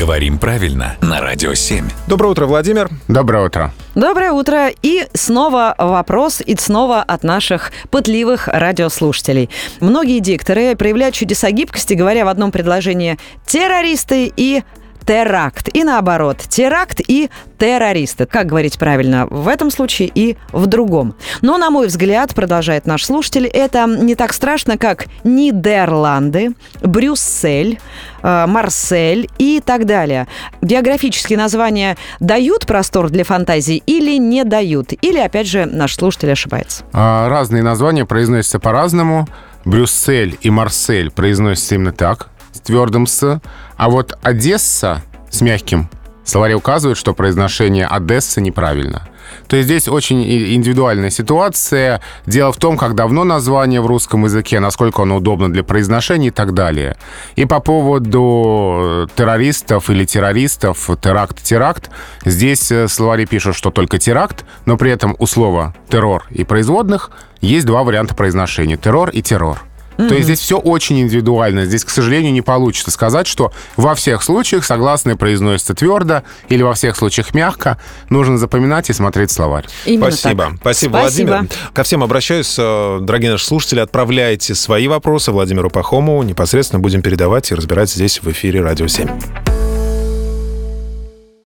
Говорим правильно на Радио 7. Доброе утро, Владимир. Доброе утро. Доброе утро. И снова вопрос, и снова от наших пытливых радиослушателей. Многие дикторы проявляют чудеса гибкости, говоря в одном предложении «террористы» и теракт. И наоборот, теракт и террористы. Как говорить правильно в этом случае и в другом. Но, на мой взгляд, продолжает наш слушатель, это не так страшно, как Нидерланды, Брюссель, э, Марсель и так далее. Географические названия дают простор для фантазии или не дают? Или, опять же, наш слушатель ошибается? А, разные названия произносятся по-разному. Брюссель и Марсель произносятся именно так, с твердым «с». А вот Одесса с мягким словаре указывает, что произношение Одесса неправильно. То есть здесь очень индивидуальная ситуация. Дело в том, как давно название в русском языке, насколько оно удобно для произношения и так далее. И по поводу террористов или террористов, теракт-теракт, здесь э, словари пишут, что только теракт, но при этом у слова террор и производных есть два варианта произношения. Террор и террор. Mm-hmm. То есть здесь все очень индивидуально. Здесь, к сожалению, не получится сказать, что во всех случаях согласные произносятся твердо или во всех случаях мягко. Нужно запоминать и смотреть словарь. Именно Спасибо. Так. Спасибо, Спасибо, Владимир. Ко всем обращаюсь. Э, дорогие наши слушатели, отправляйте свои вопросы Владимиру Пахомову. Непосредственно будем передавать и разбирать здесь в эфире «Радио 7».